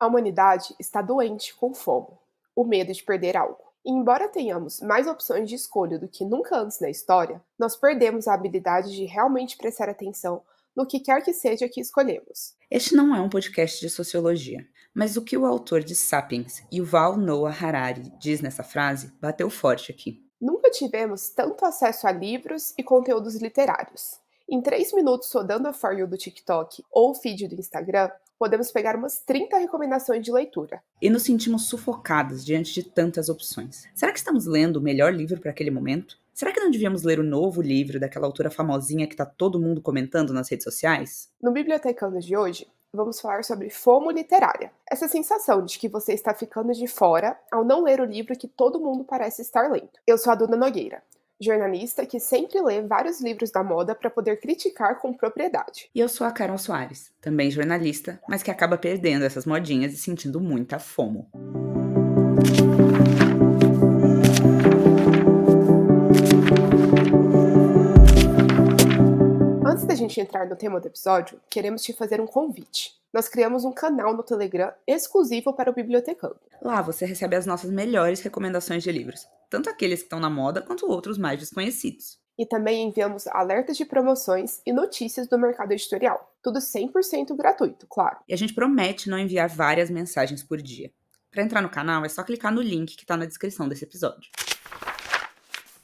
A humanidade está doente com FOMO, o medo de perder algo. E embora tenhamos mais opções de escolha do que nunca antes na história, nós perdemos a habilidade de realmente prestar atenção no que quer que seja que escolhemos. Este não é um podcast de sociologia, mas o que o autor de Sapiens, Yuval Noah Harari, diz nessa frase bateu forte aqui. Nunca tivemos tanto acesso a livros e conteúdos literários. Em 3 minutos rodando a For You do TikTok ou o feed do Instagram, podemos pegar umas 30 recomendações de leitura. E nos sentimos sufocadas diante de tantas opções. Será que estamos lendo o melhor livro para aquele momento? Será que não devíamos ler o novo livro daquela autora famosinha que está todo mundo comentando nas redes sociais? No Bibliotecando de hoje, vamos falar sobre FOMO literária. Essa sensação de que você está ficando de fora ao não ler o livro que todo mundo parece estar lendo. Eu sou a Duda Nogueira, jornalista que sempre lê vários livros da moda para poder criticar com propriedade. E eu sou a Carol Soares, também jornalista, mas que acaba perdendo essas modinhas e sentindo muita FOMO. Antes da gente entrar no tema do episódio, queremos te fazer um convite. Nós criamos um canal no Telegram exclusivo para o Bibliotecando. Lá você recebe as nossas melhores recomendações de livros, tanto aqueles que estão na moda quanto outros mais desconhecidos. E também enviamos alertas de promoções e notícias do mercado editorial. Tudo 100% gratuito, claro. E a gente promete não enviar várias mensagens por dia. Para entrar no canal é só clicar no link que está na descrição desse episódio.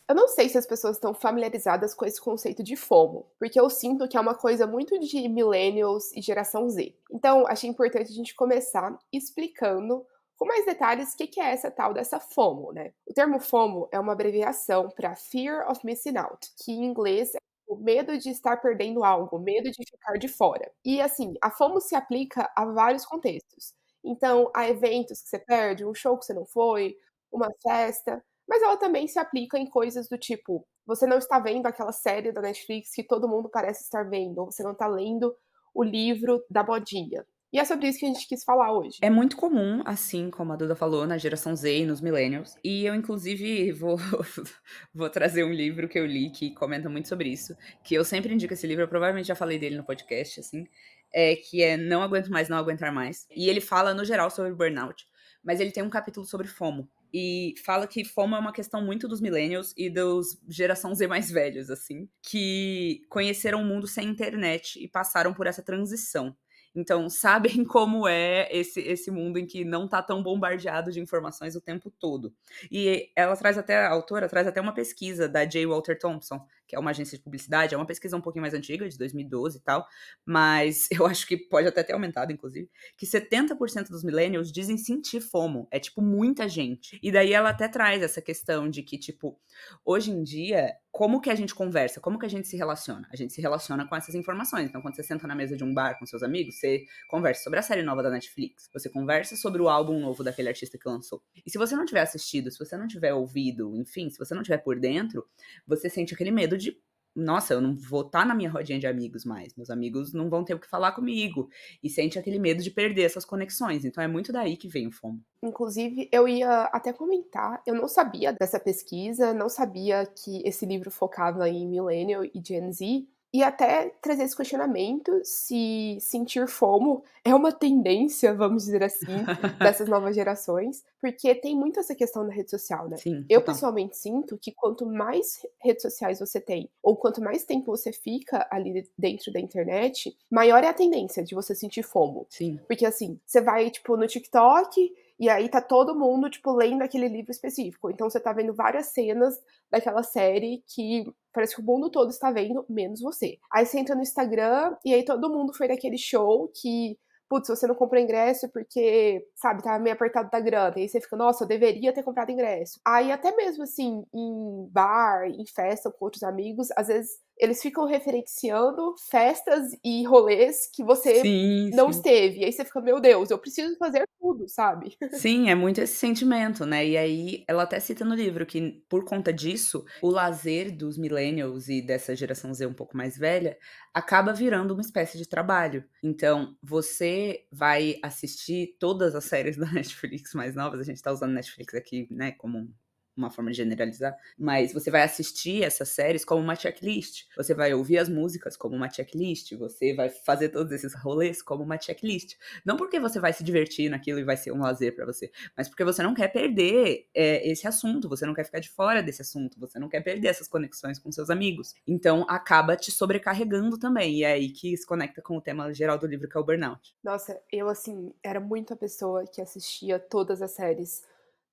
Eu não sei se as pessoas estão familiarizadas com esse conceito de FOMO, porque eu sinto que é uma coisa muito de millennials e geração Z. Então, achei importante a gente começar explicando com mais detalhes o que é essa tal dessa FOMO, né? O termo FOMO é uma abreviação para Fear of Missing Out, que em inglês é o medo de estar perdendo algo, medo de ficar de fora. E assim, a FOMO se aplica a vários contextos. Então, a eventos que você perde, um show que você não foi, uma festa mas ela também se aplica em coisas do tipo: você não está vendo aquela série da Netflix que todo mundo parece estar vendo, ou você não está lendo o livro da modinha. E é sobre isso que a gente quis falar hoje. É muito comum, assim como a Duda falou, na geração Z e nos millennials. E eu, inclusive, vou, vou trazer um livro que eu li que comenta muito sobre isso. Que eu sempre indico esse livro, eu provavelmente já falei dele no podcast, assim. É, que é Não Aguento Mais, Não Aguentar Mais. E ele fala, no geral, sobre burnout. Mas ele tem um capítulo sobre FOMO e fala que FOMO é uma questão muito dos millennials e dos geração Z mais velhos, assim, que conheceram o mundo sem internet e passaram por essa transição. Então, sabem como é esse, esse mundo em que não tá tão bombardeado de informações o tempo todo. E ela traz até, a autora traz até uma pesquisa da J. Walter Thompson, que é uma agência de publicidade, é uma pesquisa um pouquinho mais antiga, de 2012 e tal, mas eu acho que pode até ter aumentado, inclusive, que 70% dos millennials dizem sentir FOMO. É, tipo, muita gente. E daí ela até traz essa questão de que, tipo, hoje em dia, como que a gente conversa? Como que a gente se relaciona? A gente se relaciona com essas informações. Então, quando você senta na mesa de um bar com seus amigos, você conversa sobre a série nova da Netflix, você conversa sobre o álbum novo daquele artista que lançou. E se você não tiver assistido, se você não tiver ouvido, enfim, se você não tiver por dentro, você sente aquele medo de nossa, eu não vou estar tá na minha rodinha de amigos mais. Meus amigos não vão ter o que falar comigo. E sente aquele medo de perder essas conexões. Então é muito daí que vem o FOMO. Inclusive, eu ia até comentar, eu não sabia dessa pesquisa, não sabia que esse livro focava em Millennial e Gen Z, e até trazer esse questionamento se sentir FOMO é uma tendência, vamos dizer assim, dessas novas gerações, porque tem muito essa questão da rede social, né? Sim, eu pessoalmente sinto que quanto mais redes sociais você tem, ou quanto mais tempo você fica ali dentro da internet, maior é a tendência de você sentir FOMO. Sim. Porque assim, você vai tipo no TikTok, e aí tá todo mundo, tipo, lendo aquele livro específico. Então você tá vendo várias cenas daquela série que parece que o mundo todo está vendo, menos você. Aí você entra no Instagram e aí todo mundo foi naquele show que putz, você não comprou ingresso porque, sabe, tava meio apertado da grana. E aí você fica, nossa, eu deveria ter comprado ingresso. Aí até mesmo assim, em bar, em festa com outros amigos, às vezes eles ficam referenciando festas e rolês que você sim, não sim. esteve. E aí você fica, meu Deus, eu preciso fazer tudo, sabe? Sim, é muito esse sentimento, né? E aí ela até cita no livro que, por conta disso, o lazer dos millennials e dessa geração Z um pouco mais velha acaba virando uma espécie de trabalho. Então, você vai assistir todas as séries da Netflix mais novas, a gente tá usando Netflix aqui, né, como uma forma de generalizar, mas você vai assistir essas séries como uma checklist. Você vai ouvir as músicas como uma checklist, você vai fazer todos esses rolês como uma checklist. Não porque você vai se divertir naquilo e vai ser um lazer para você, mas porque você não quer perder é, esse assunto, você não quer ficar de fora desse assunto, você não quer perder essas conexões com seus amigos. Então acaba te sobrecarregando também, e é aí que se conecta com o tema geral do livro que é o burnout. Nossa, eu assim, era muito a pessoa que assistia todas as séries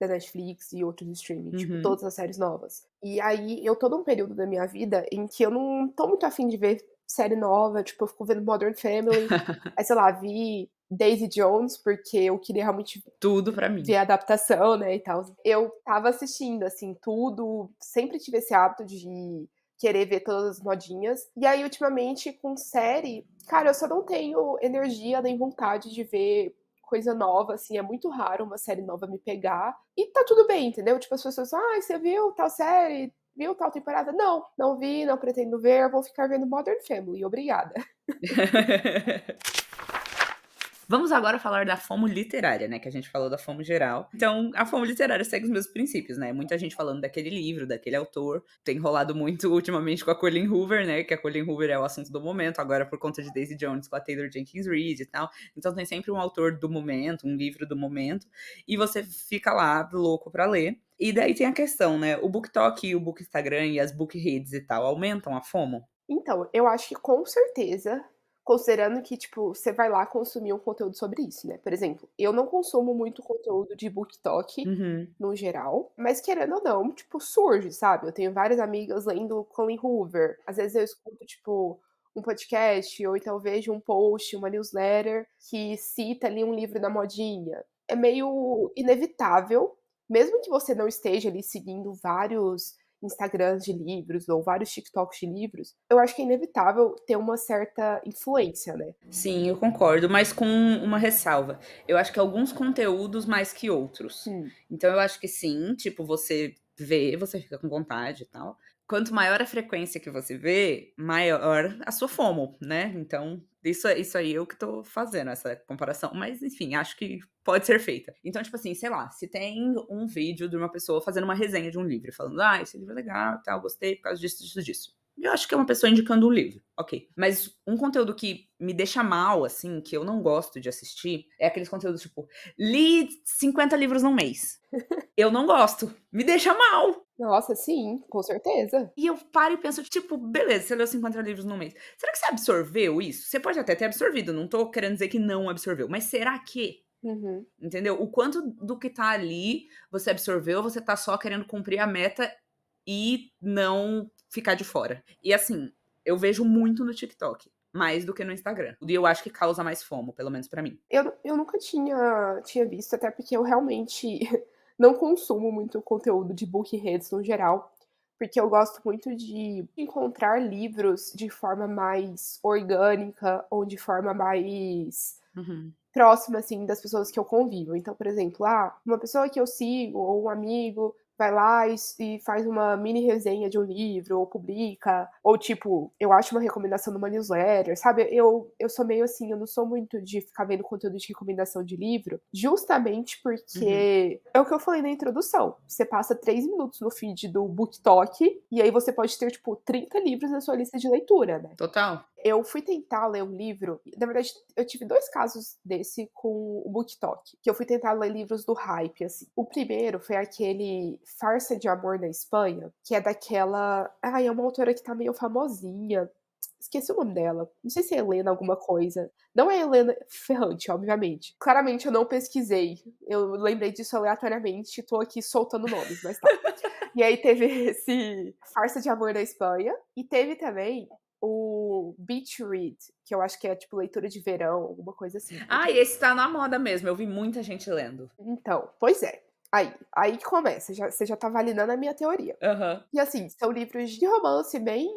da Netflix e outros streaming, tipo, Uhum. todas as séries novas. E aí eu tô num período da minha vida em que eu não tô muito afim de ver série nova, tipo, eu fico vendo Modern Family, aí sei lá, vi Daisy Jones, porque eu queria realmente Tudo pra mim. ver a adaptação, né, e tal. Eu tava assistindo, assim, tudo, sempre tive esse hábito de querer ver todas as modinhas. E aí, ultimamente, com série, cara, eu só não tenho energia nem vontade de ver coisa nova, assim, é muito raro uma série nova me pegar. E tá tudo bem, entendeu? Tipo, as pessoas, ah, você viu tal série? Viu tal temporada? Não, não vi, não pretendo ver, vou ficar vendo Modern Family, obrigada. Vamos agora falar da FOMO literária, né? Que a gente falou da FOMO geral. Então, a FOMO literária segue os meus princípios, né? Muita gente falando daquele livro, daquele autor. Tem rolado muito ultimamente com a Colleen Hoover, né? Que a Colleen Hoover é o assunto do momento, agora por conta de Daisy Jones com a Taylor Jenkins Reid e tal. Então tem sempre um autor do momento, um livro do momento, e você fica lá louco pra ler. E daí tem a questão, né? O BookTok, o Book Instagram e as Book Reads e tal aumentam a FOMO? Então, eu acho que com certeza, considerando que, tipo, você vai lá consumir um conteúdo sobre isso, né? Por exemplo, eu não consumo muito conteúdo de BookTok Uhum. no geral, mas querendo ou não, tipo, surge, sabe? Eu tenho várias amigas lendo Colin Hoover. Às vezes eu escuto, tipo, um podcast, ou então vejo um post, uma newsletter que cita ali um livro da modinha. É meio inevitável, mesmo que você não esteja ali seguindo vários Instagrams de livros ou vários TikToks de livros, eu acho que é inevitável ter uma certa influência, né? Sim, eu concordo, mas com uma ressalva. Eu acho que alguns conteúdos mais que outros. Hum. Então eu acho que sim, tipo, você vê, você fica com vontade e tal. Quanto maior a frequência que você vê, maior a sua FOMO, né? Então, isso, isso aí eu que tô fazendo essa comparação. Mas, enfim, acho que pode ser feita. Então, tipo assim, sei lá, se tem um vídeo de uma pessoa fazendo uma resenha de um livro, falando, ah, esse livro é legal, tal, gostei por causa disso, disso, disso. Eu acho que é uma pessoa indicando um livro, ok. Mas um conteúdo que me deixa mal, assim, que eu não gosto de assistir, é aqueles conteúdos tipo, li 50 livros num mês. eu não gosto. Me deixa mal. Nossa, sim, com certeza. E eu paro e penso, tipo, beleza, você leu 50 livros num mês. Será que você absorveu isso? Você pode até ter absorvido, não tô querendo dizer que não absorveu, mas será que? Uhum. Entendeu? O quanto do que tá ali você absorveu, você tá só querendo cumprir a meta e não ficar de fora. E assim, eu vejo muito no TikTok, mais do que no Instagram. E eu acho que causa mais fomo, pelo menos pra mim. Eu, eu nunca tinha, tinha visto, até porque eu realmente não consumo muito conteúdo de book reads no geral, porque eu gosto muito de encontrar livros de forma mais orgânica ou de forma mais Uhum. próxima, assim, das pessoas que eu convivo. Então, por exemplo, ah, uma pessoa que eu sigo ou um amigo vai lá e, e faz uma mini resenha de um livro ou publica, ou tipo, eu acho uma recomendação numa newsletter, sabe? Eu, eu sou meio assim, eu não sou muito de ficar vendo conteúdo de recomendação de livro, justamente porque é o que eu falei na introdução. Você passa três minutos no feed do BookTok e aí você pode ter, tipo, 30 livros na sua lista de leitura, né? Total. Eu fui tentar ler um livro. Na verdade, eu tive dois casos desse com o BookTok. Que eu fui tentar ler livros do hype, assim. O primeiro foi aquele Farsa de Amor na Espanha, que é daquela. Ai, é uma autora que tá meio famosinha. Esqueci o nome dela. Não sei se é Helena alguma coisa. Não é Helena Ferrante, obviamente. Claramente eu não pesquisei. Eu lembrei disso aleatoriamente. Tô aqui soltando nomes, mas tá. e aí teve esse Farsa de Amor na Espanha. E teve também o Beach Read, que eu acho que é tipo leitura de verão, alguma coisa assim. Ah, e esse tá na moda mesmo. Eu vi muita gente lendo. Então, pois é. Aí, aí que começa, já, você já tá validando a minha teoria. Aham. E assim, são livros de romance bem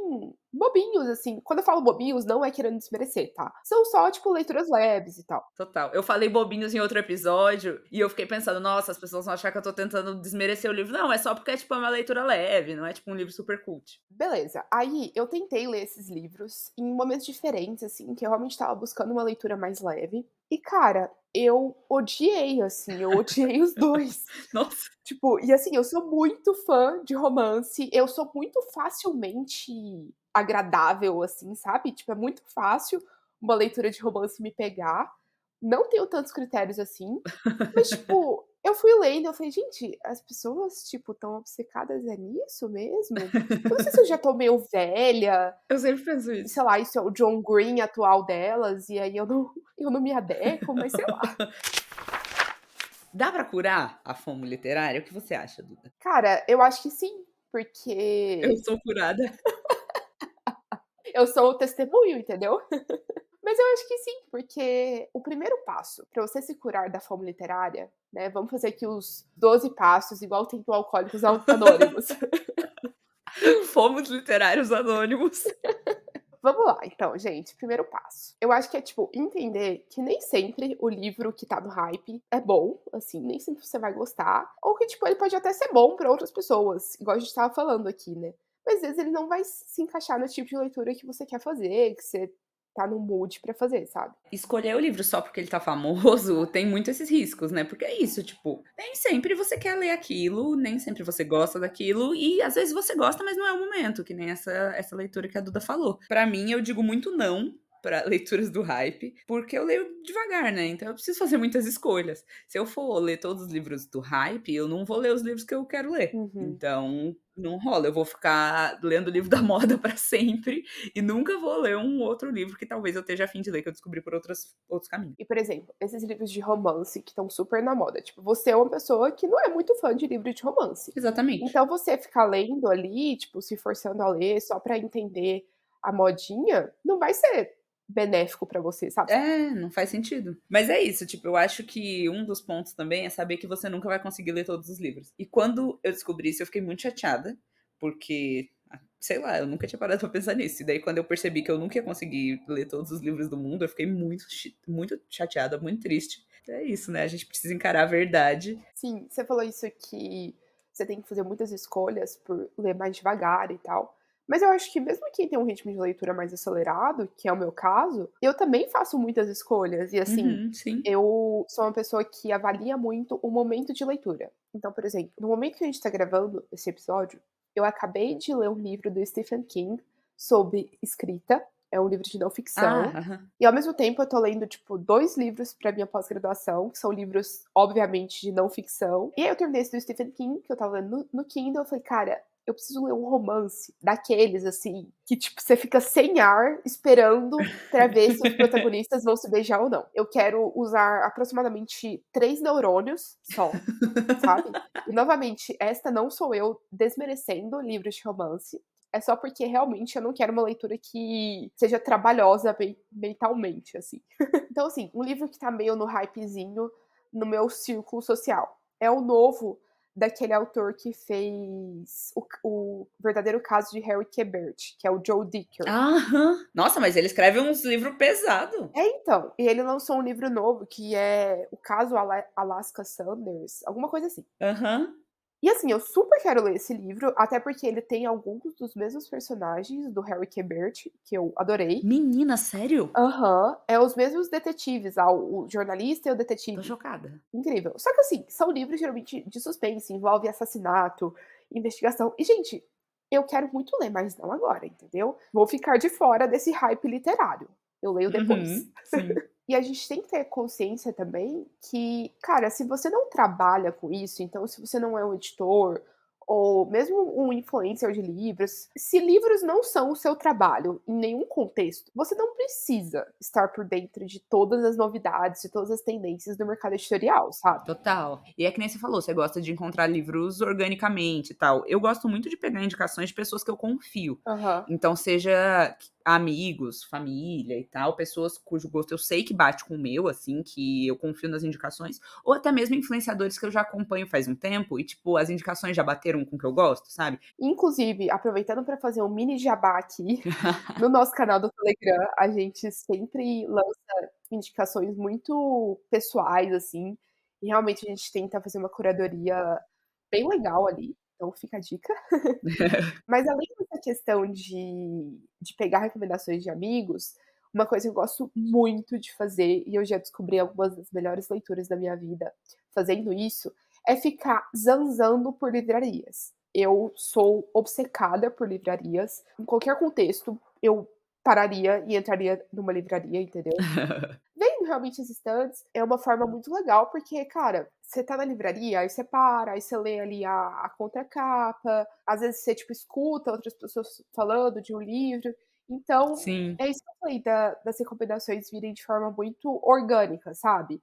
bobinhos, assim. Quando eu falo bobinhos, não é querendo desmerecer, tá? São só, tipo, leituras leves e tal. Total. Eu falei bobinhos em outro episódio e eu fiquei pensando, nossa, as pessoas vão achar que eu tô tentando desmerecer o livro. Não, é só porque é tipo uma leitura leve, não é tipo um livro super cult. Beleza. Aí eu tentei ler esses livros em momentos diferentes, assim, que eu realmente tava buscando uma leitura mais leve. E cara, eu odiei, assim, eu odiei os 2. Nossa. Tipo, e assim, eu sou muito fã de romance, eu sou muito facilmente agradável, assim, sabe? Tipo, é muito fácil uma leitura de romance me pegar. Não tenho tantos critérios assim, mas, tipo, eu fui lendo, eu falei: "Gente, as pessoas, tipo, estão obcecadas é nisso mesmo? Eu não sei se eu já tô meio velha, Eu sempre penso isso. sei lá, isso é o John Green atual delas, e aí eu não eu não me adequo, mas sei lá". Dá pra curar a fome literária? O que você acha, Duda? Cara, eu acho que sim, Eu porque sou curada. eu sou o testemunho, entendeu? Mas eu acho que sim, porque o primeiro passo pra você se curar da fome literária, né, vamos fazer aqui os 12 passos, igual tem do Alcoólicos An Anônimos. Fomos literários anônimos. Vamos lá, então, gente, primeiro passo. Eu acho que é, tipo, entender que nem sempre o livro que tá no hype é bom, assim, nem sempre você vai gostar, ou que, tipo, ele pode até ser bom pra outras pessoas, igual a gente estava falando aqui, né. Mas às vezes ele não vai se encaixar no tipo de leitura que você quer fazer, que você tá no mood pra fazer, sabe. Escolher o livro só porque ele tá famoso tem muito esses riscos, né, porque é isso, tipo, nem sempre você quer ler aquilo, nem sempre você gosta daquilo e às vezes você gosta, mas não é o momento, que nem essa essa leitura que a Duda falou. Pra mim, eu digo muito não pra leituras do hype, porque eu leio devagar, né, então eu preciso fazer muitas escolhas. Se eu for ler todos os livros do hype, eu não vou ler os livros que eu quero ler. Uhum. Então, não rola, eu vou ficar lendo o livro da moda pra sempre e nunca vou ler um outro livro que talvez eu esteja a fim de ler, que eu descobri por outras outros caminhos. E, por exemplo, esses livros de romance que estão super na moda, tipo, você é uma pessoa que não é muito fã de livro de romance. Exatamente. Então você ficar lendo ali, tipo, se forçando a ler só pra entender a modinha, não vai ser benéfico pra você, sabe. É, não faz sentido. Mas é isso, tipo, eu acho que um dos pontos também é saber que você nunca vai conseguir ler todos os livros. E quando eu descobri isso, eu fiquei muito chateada, porque, ah, sei lá, eu nunca tinha parado pra pensar nisso. E daí quando eu percebi que eu nunca ia conseguir ler todos os livros do mundo, eu fiquei muito muito chateada, muito triste. É isso, né, a gente precisa encarar a verdade. Sim, você falou isso que você tem que fazer muitas escolhas por ler mais devagar e tal. Mas eu acho que mesmo quem tem um ritmo de leitura mais acelerado, que é o meu caso, eu também faço muitas escolhas. E assim, Uhum, eu sou uma pessoa que avalia muito o momento de leitura. Então, por exemplo, no momento que a gente tá gravando esse episódio, eu acabei de ler um livro do Stephen King sobre escrita. É um livro de não ficção. Ah, aham. E ao mesmo tempo eu tô lendo, tipo, 2 livros pra minha pós-graduação, que são livros, obviamente, de não ficção. E aí eu terminei esse do Stephen King, que eu estava lendo no no Kindle, eu falei: "Cara, eu preciso ler um romance daqueles, assim, que tipo, você fica sem ar, esperando pra ver se os protagonistas vão se beijar ou não. Eu quero usar aproximadamente 3 neurônios só, sabe. E novamente, esta não sou eu desmerecendo livros de romance, é só porque realmente eu não quero uma leitura que seja trabalhosa men mentalmente, assim. Então assim, um livro que tá meio no hypezinho no meu círculo social, é o novo daquele autor que fez o o Verdadeiro Caso de Harry Quebert, que é o Joe Dicker. Aham. Nossa, mas ele escreve uns livro pesado. É, então. E ele lançou um livro novo que é O Caso Ala Alaska Sanders, alguma coisa assim. Aham. E assim, eu super quero ler esse livro, até porque ele tem alguns dos mesmos personagens do Harry Quebert, que eu adorei. Menina, sério? Aham. É os mesmos detetives, ah, o jornalista e o Tô detetive. chocada. Incrível. Só que assim, são livros geralmente de suspense, envolve assassinato, investigação. E, gente, eu quero muito ler, mas não agora, entendeu. Vou ficar de fora desse hype literário. Eu leio depois. Uhum, sim. E a gente tem que ter consciência também que, cara, se você não trabalha com isso, então se você não é um editor ou mesmo um influencer de livros, se livros não são o seu trabalho em nenhum contexto, você não precisa estar por dentro de todas as novidades, de todas as tendências do mercado editorial, sabe. Total. E é que nem você falou, você gosta de encontrar livros organicamente e tal. Eu gosto muito de pegar indicações de pessoas que eu confio. Aham. Então, seja amigos, família e tal, pessoas cujo gosto eu sei que bate com o meu, assim, que eu confio nas indicações, ou até mesmo influenciadores que eu já acompanho faz um tempo e, tipo, as indicações já bateram com o que eu gosto, sabe. Inclusive, aproveitando pra fazer um mini jabá aqui, no nosso canal do Telegram, a gente sempre lança indicações muito pessoais, assim, e realmente a gente tenta fazer uma curadoria bem legal ali, então fica a dica. Mas além dessa questão de de pegar recomendações de amigos, uma coisa que eu gosto muito de fazer, e eu já descobri algumas das melhores leituras da minha vida fazendo isso, é ficar zanzando por livrarias. Eu sou obcecada por livrarias. Em qualquer contexto, eu pararia e entraria numa livraria, entendeu? Vendo realmente as estantes é uma forma muito legal, porque, cara, você tá na livraria, aí você para, aí você lê ali a, a contracapa, às vezes você, tipo, escuta outras pessoas falando de um livro. Então, Sim. é isso que eu falei, da, das recomendações virem de forma muito orgânica, sabe?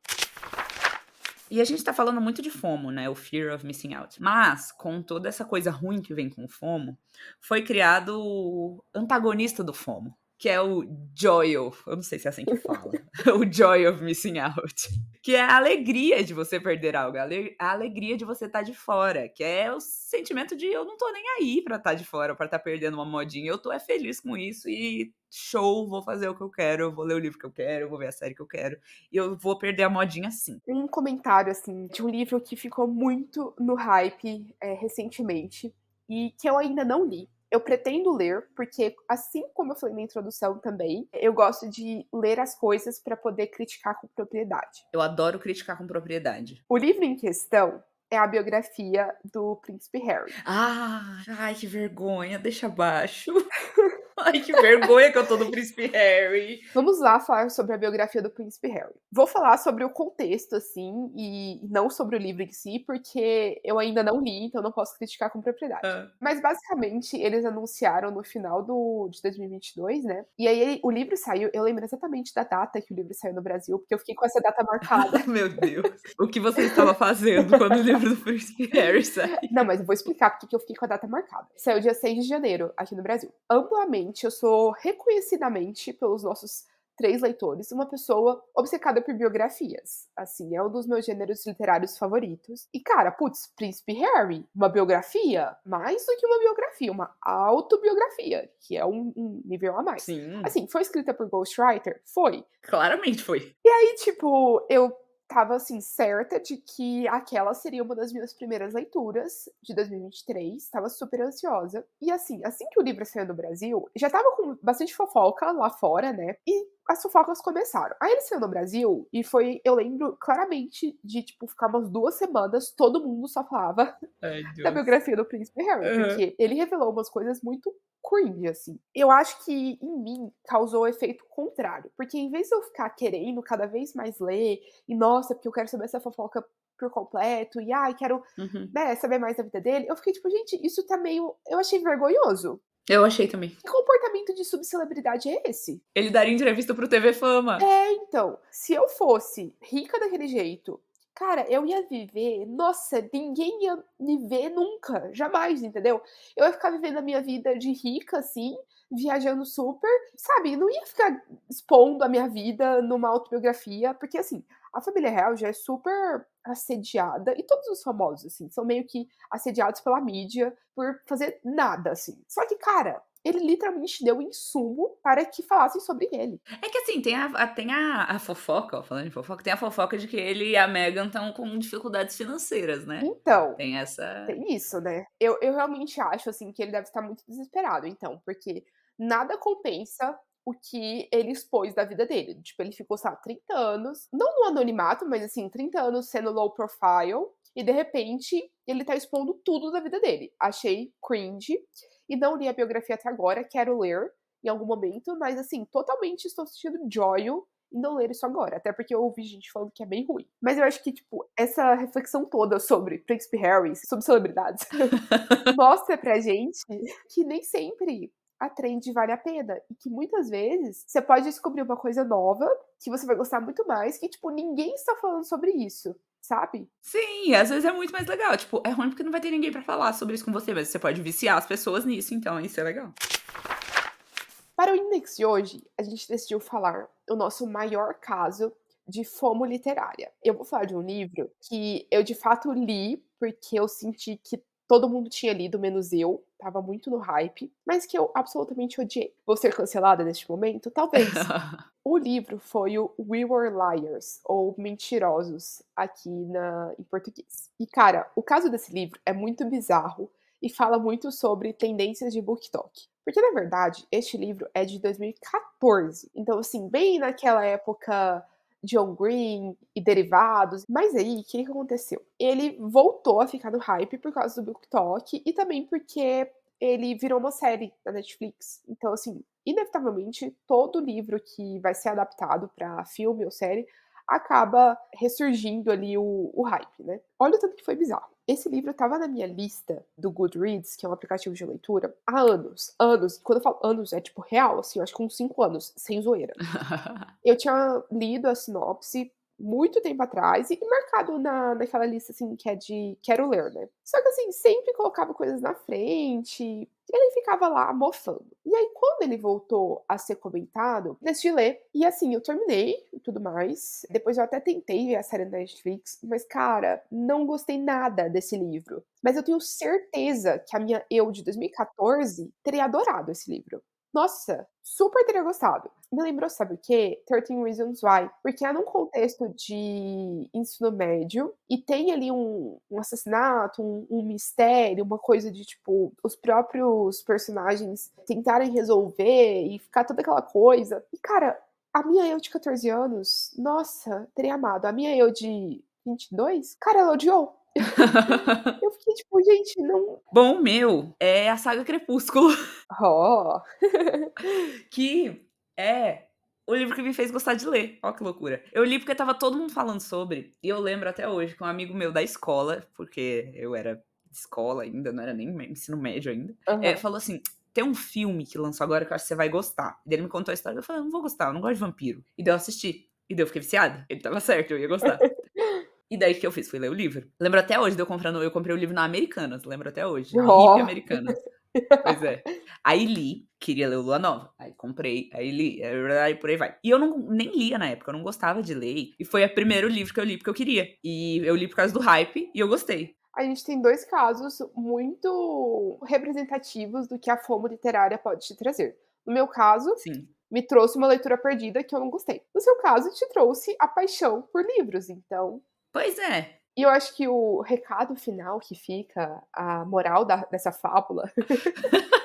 E a gente tá falando muito de FOMO, né? O Fear of Missing Out. Mas, com toda essa coisa ruim que vem com o FOMO, foi criado o antagonista do FOMO, que é o Joy of, eu não sei se é assim que fala, o Joy of Missing Out, que é a alegria de você perder algo, a alegria de você estar tá de fora, que é o sentimento de eu não tô nem aí pra estar tá de fora, pra estar tá perdendo uma modinha, eu tô é feliz com isso e show, vou fazer o que eu quero, vou ler o livro que eu quero, vou ver a série que eu quero, e eu vou perder a modinha sim. Um comentário, assim, de um livro que ficou muito no hype é, recentemente, e que eu ainda não li, eu pretendo ler, porque assim como eu falei na introdução também, eu gosto de ler as coisas para poder criticar com propriedade. Eu adoro criticar com propriedade. O livro em questão é a biografia do príncipe Harry. Ah, ai que vergonha, deixa abaixo. Ai, que vergonha que eu tô do Príncipe Harry. Vamos lá falar sobre a biografia do Príncipe Harry. Vou falar sobre o contexto, assim, e não sobre o livro em si, porque eu ainda não li, então não posso criticar com propriedade. Ah. Mas, basicamente, eles anunciaram no final do, de 2022, né? E aí o livro saiu, eu lembro exatamente da data que o livro saiu no Brasil, porque eu fiquei com essa data marcada. Meu Deus. O que você estava fazendo quando o livro do Príncipe Harry saiu? Não, mas eu vou explicar porque eu fiquei com a data marcada. Saiu dia 6 de janeiro, aqui no Brasil. Amplamente eu sou reconhecidamente pelos nossos três leitores, uma pessoa obcecada por biografias. Assim, é um dos meus gêneros literários favoritos. E, cara, putz, Príncipe Harry, uma biografia, mais do que uma biografia, uma autobiografia, que é um, um nível a mais. Sim. Assim, foi escrita por Ghostwriter? Foi. Claramente foi. E aí, tipo, eu tava assim certa de que aquela seria uma das minhas primeiras leituras de 2023, tava super ansiosa. E assim, assim que o livro saiu no Brasil, já tava com bastante fofoca lá fora, né? E as fofocas começaram. Aí ele saiu no Brasil e foi, eu lembro claramente de, tipo, ficar umas duas semanas, todo mundo só falava Ai, da biografia do Príncipe Harry, uhum. porque ele revelou umas coisas muito cringe, assim. Eu acho que em mim causou o efeito contrário, porque em vez de eu ficar querendo cada vez mais ler, e nossa, porque eu quero saber essa fofoca por completo, e ai, quero uhum. né, saber mais da vida dele, eu fiquei tipo, gente, isso tá meio. Eu achei vergonhoso. Eu achei também. Que comportamento de subcelebridade é esse? Ele daria entrevista pro TV Fama. É, então. Se eu fosse rica daquele jeito, cara, eu ia viver. Nossa, ninguém ia me ver nunca. Jamais, entendeu? Eu ia ficar vivendo a minha vida de rica, assim, viajando super, sabe? Não ia ficar expondo a minha vida numa autobiografia, porque assim, a família real já é super assediada, e todos os famosos, assim, são meio que assediados pela mídia por fazer nada, assim. Só que, cara, ele literalmente deu insumo para que falassem sobre ele. É que assim, tem a, tem a, a fofoca, ó, falando de fofoca, tem a fofoca de que ele e a Megan estão com dificuldades financeiras, né? Então. Tem essa. Tem isso, né? Eu, eu realmente acho, assim, que ele deve estar muito desesperado, então, porque nada compensa o que ele expôs da vida dele. Tipo, ele ficou, sabe, 30 anos, não no anonimato, mas assim, 30 anos sendo low profile, e de repente ele tá expondo tudo da vida dele. Achei cringe, e não li a biografia até agora, quero ler em algum momento, mas assim, totalmente estou sentindo joio em não ler isso agora, até porque eu ouvi gente falando que é bem ruim. Mas eu acho que, tipo, essa reflexão toda sobre Príncipe Harry, sobre celebridades, mostra pra gente que nem sempre a trend vale a pena. E que muitas vezes você pode descobrir uma coisa nova que você vai gostar muito mais, que, tipo, ninguém está falando sobre isso. Sabe? Sim, às vezes é muito mais legal. Tipo, é ruim porque não vai ter ninguém para falar sobre isso com você, mas você pode viciar as pessoas nisso, então isso é legal. Para o Index de hoje, a gente decidiu falar o nosso maior caso de fomo literária. Eu vou falar de um livro que eu de fato li porque eu senti que todo mundo tinha lido, menos eu, tava muito no hype, mas que eu absolutamente odiei. Vou ser cancelada neste momento? Talvez. o livro foi o We Were Liars, ou Mentirosos, aqui na, em português. E, cara, o caso desse livro é muito bizarro. e fala muito sobre tendências de BookTok. Porque, na verdade, este livro é de 2014. Então, assim, bem naquela época John Green e derivados. Mas aí, o que, aconteceu? Ele voltou a ficar no hype por causa do BookTok e também porque ele virou uma série da Netflix. Então, assim, inevitavelmente, todo livro que vai ser adaptado para filme ou série acaba ressurgindo ali o, o hype, né? Olha o tanto que foi bizarro. Esse livro estava na minha lista do Goodreads, que é um aplicativo de leitura, há anos. Anos. Quando eu falo anos, é tipo real, assim, eu acho que uns 5 anos, sem zoeira. eu tinha lido a sinopse, muito tempo atrás e marcado na, naquela lista assim que é de quero ler, né? Só que assim, sempre colocava coisas na frente, ele ficava lá mofando. E aí, quando ele voltou a ser comentado, decidi ler. E assim, eu terminei e tudo mais. Depois eu até tentei ver a série da Netflix, mas, cara, não gostei nada desse livro. Mas eu tenho certeza que a minha eu de 2014 teria adorado esse livro. Nossa, super teria gostado. Me lembrou, sabe o quê? 13 Reasons Why. Porque é num contexto de ensino médio e tem ali um, um assassinato, um, um, mistério, uma coisa de tipo, os próprios personagens tentarem resolver e ficar toda aquela coisa. E, cara, a minha eu de 14 anos, nossa, teria amado. A minha eu de 22, cara, ela odiou. eu fiquei tipo, gente, não. Bom, meu, é a saga Crepúsculo. Oh. que é o livro que me fez gostar de ler. Ó que loucura. Eu li porque tava todo mundo falando sobre. E eu lembro até hoje que um amigo meu da escola, porque eu era de escola ainda, não era nem ensino médio ainda, uhum. é, falou assim: tem um filme que lançou agora que eu acho que você vai gostar. E ele me contou a história. Eu falei, não vou gostar, eu não gosto de vampiro. E deu assistir. E daí eu fiquei viciada. Ele tava certo, eu ia gostar. E daí que eu fiz? Fui ler o livro. Lembro até hoje de eu comprando. Eu comprei o livro na Americanas, lembro até hoje. Oh. Hip Americanas. Pois é. Aí li, queria ler o Lua Nova. Aí comprei, aí li, aí por aí vai. E eu não, nem lia na época, eu não gostava de ler. E foi o primeiro livro que eu li porque eu queria. E eu li por causa do hype e eu gostei. A gente tem dois casos muito representativos do que a fome literária pode te trazer. No meu caso, Sim. me trouxe uma leitura perdida que eu não gostei. No seu caso, te trouxe a paixão por livros. Então, Pois é. E eu acho que o recado final que fica, a moral da, dessa fábula,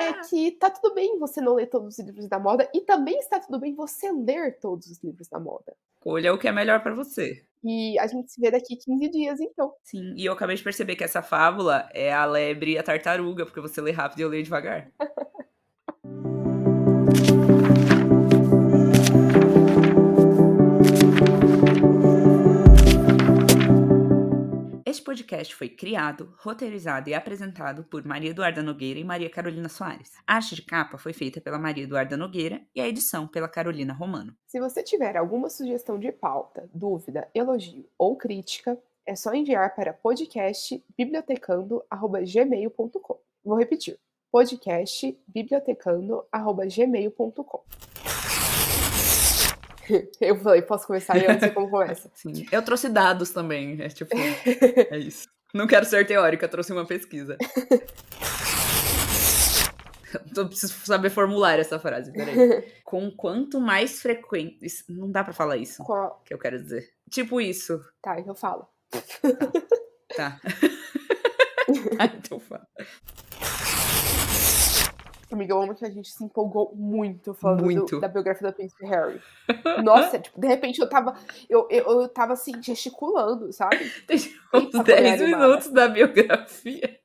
é que tá tudo bem você não ler todos os livros da moda e também está tudo bem você ler todos os livros da moda. Olha o que é melhor para você. E a gente se vê daqui 15 dias, então. Sim, e eu acabei de perceber que essa fábula é a lebre e a tartaruga, porque você lê rápido e eu leio devagar. podcast foi criado, roteirizado e apresentado por Maria Eduarda Nogueira e Maria Carolina Soares. A arte de capa foi feita pela Maria Eduarda Nogueira e a edição pela Carolina Romano. Se você tiver alguma sugestão de pauta, dúvida, elogio ou crítica, é só enviar para podcastbibliotecando@gmail.com. Vou repetir: podcastbibliotecando@gmail.com. Eu falei, posso começar e eu não sei como começa. Sim. Eu trouxe dados também. É tipo, é isso. Não quero ser teórica, trouxe uma pesquisa. Eu preciso saber formular essa frase, peraí. Com quanto mais frequente. Não dá pra falar isso. Qual? Que eu quero dizer. Tipo isso. Tá, então falo. Tá. tá. tá então fala. Amiga, eu amo que a gente se empolgou muito falando muito. Do, da biografia da Prince Harry. Nossa, tipo, de repente eu tava. Eu, eu, eu tava assim, gesticulando, sabe? Tem uns 10 minutos da biografia.